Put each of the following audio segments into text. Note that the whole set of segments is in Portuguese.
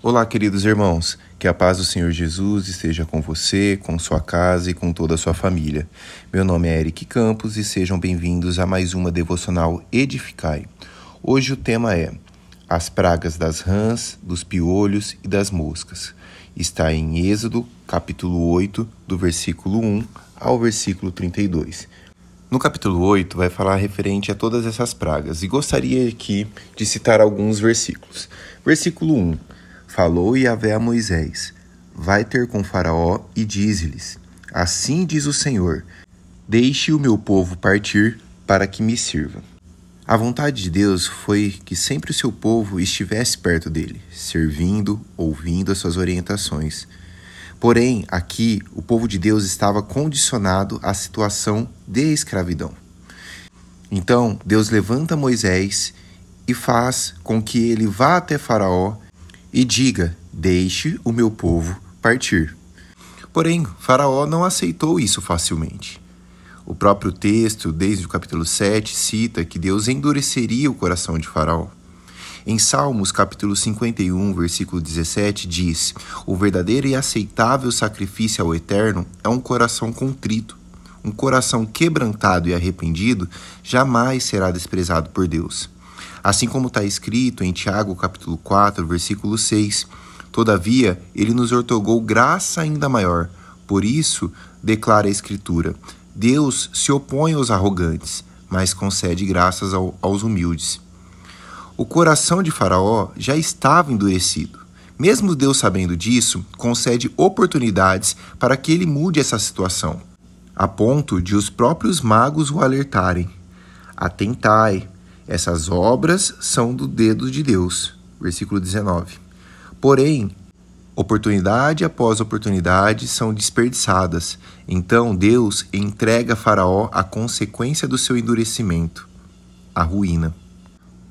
Olá, queridos irmãos. Que a paz do Senhor Jesus esteja com você, com sua casa e com toda a sua família. Meu nome é Eric Campos e sejam bem-vindos a mais uma devocional Edificai. Hoje o tema é As pragas das rãs, dos piolhos e das moscas. Está em Êxodo, capítulo 8, do versículo 1 ao versículo 32. No capítulo 8 vai falar referente a todas essas pragas e gostaria aqui de citar alguns versículos. Versículo 1: Falou Yahvé a Moisés: Vai ter com Faraó e diz-lhes: Assim diz o Senhor: Deixe o meu povo partir para que me sirva. A vontade de Deus foi que sempre o seu povo estivesse perto dele, servindo, ouvindo as suas orientações. Porém, aqui o povo de Deus estava condicionado à situação de escravidão. Então, Deus levanta Moisés e faz com que ele vá até Faraó e diga: Deixe o meu povo partir. Porém, Faraó não aceitou isso facilmente. O próprio texto, desde o capítulo 7, cita que Deus endureceria o coração de Faraó. Em Salmos, capítulo 51, versículo 17, diz: O verdadeiro e aceitável sacrifício ao Eterno é um coração contrito. Um coração quebrantado e arrependido jamais será desprezado por Deus. Assim como está escrito em Tiago capítulo 4, versículo 6, Todavia, ele nos ortogou graça ainda maior. Por isso, declara a Escritura, Deus se opõe aos arrogantes, mas concede graças ao, aos humildes. O coração de Faraó já estava endurecido. Mesmo Deus sabendo disso, concede oportunidades para que ele mude essa situação, a ponto de os próprios magos o alertarem. Atentai, essas obras são do dedo de Deus. Versículo 19. Porém, oportunidade após oportunidade são desperdiçadas. Então Deus entrega a Faraó a consequência do seu endurecimento, a ruína.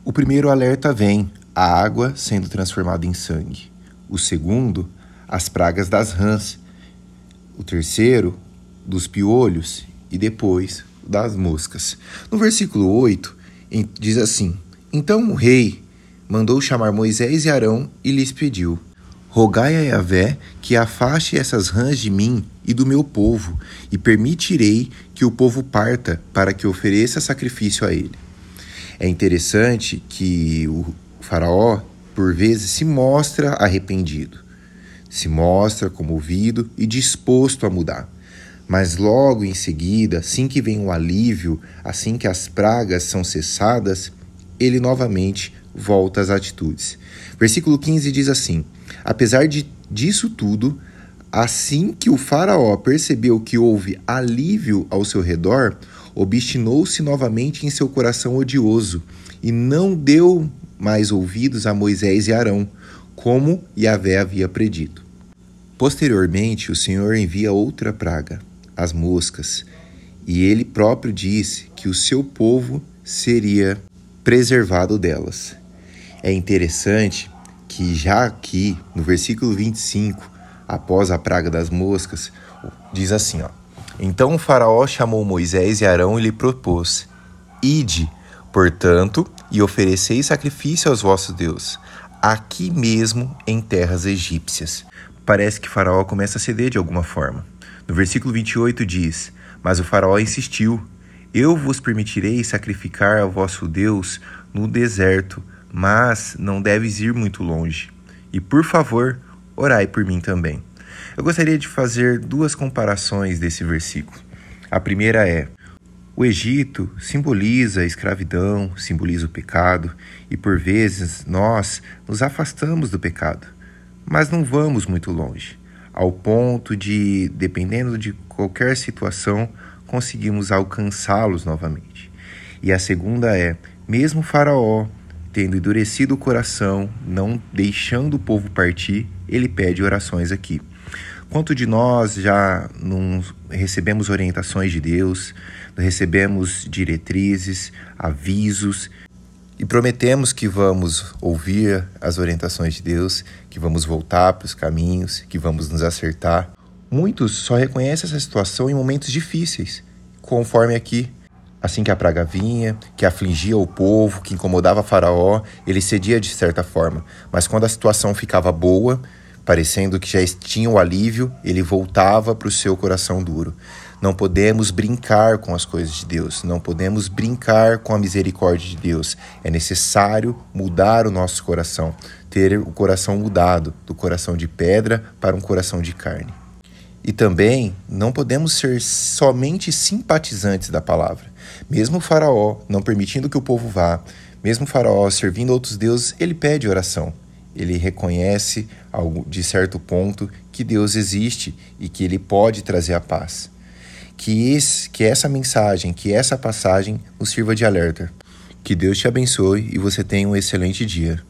O primeiro alerta vem, a água sendo transformada em sangue. O segundo, as pragas das rãs. O terceiro, dos piolhos. E depois, das moscas. No versículo 8, diz assim: Então o rei mandou chamar Moisés e Arão e lhes pediu: Rogai a Yahvé que afaste essas rãs de mim e do meu povo, e permitirei que o povo parta para que ofereça sacrifício a ele. É interessante que o Faraó, por vezes, se mostra arrependido, se mostra comovido e disposto a mudar. Mas logo em seguida, assim que vem o alívio, assim que as pragas são cessadas, ele novamente volta às atitudes. Versículo 15 diz assim: Apesar de, disso tudo, assim que o Faraó percebeu que houve alívio ao seu redor, obstinou-se novamente em seu coração odioso e não deu mais ouvidos a Moisés e Arão, como Yahvé havia predito. Posteriormente, o Senhor envia outra praga, as moscas, e ele próprio disse que o seu povo seria preservado delas. É interessante que já aqui no versículo 25, após a praga das moscas, diz assim, ó: Então o faraó chamou Moisés e Arão e lhe propôs: Ide, portanto, e ofereceis sacrifício aos vossos deuses, aqui mesmo em terras egípcias. Parece que Faraó começa a ceder de alguma forma. No versículo 28 diz: Mas o Faraó insistiu: Eu vos permitirei sacrificar ao vosso Deus no deserto, mas não deves ir muito longe. E por favor, orai por mim também. Eu gostaria de fazer duas comparações desse versículo. A primeira é: o Egito simboliza a escravidão, simboliza o pecado, e por vezes nós nos afastamos do pecado, mas não vamos muito longe ao ponto de, dependendo de qualquer situação, conseguimos alcançá-los novamente. E a segunda é: mesmo Faraó, tendo endurecido o coração, não deixando o povo partir, ele pede orações aqui. Quanto de nós já não recebemos orientações de Deus, recebemos diretrizes, avisos e prometemos que vamos ouvir as orientações de Deus, que vamos voltar para os caminhos, que vamos nos acertar. Muitos só reconhecem essa situação em momentos difíceis, conforme aqui Assim que a praga vinha, que afligia o povo, que incomodava Faraó, ele cedia de certa forma. Mas quando a situação ficava boa, parecendo que já tinha o alívio, ele voltava para o seu coração duro. Não podemos brincar com as coisas de Deus, não podemos brincar com a misericórdia de Deus. É necessário mudar o nosso coração, ter o coração mudado do coração de pedra para um coração de carne. E também não podemos ser somente simpatizantes da palavra. Mesmo o Faraó não permitindo que o povo vá, mesmo o Faraó servindo outros deuses, ele pede oração. Ele reconhece, de certo ponto, que Deus existe e que ele pode trazer a paz que, esse, que essa mensagem, que essa passagem nos sirva de alerta. Que Deus te abençoe e você tenha um excelente dia.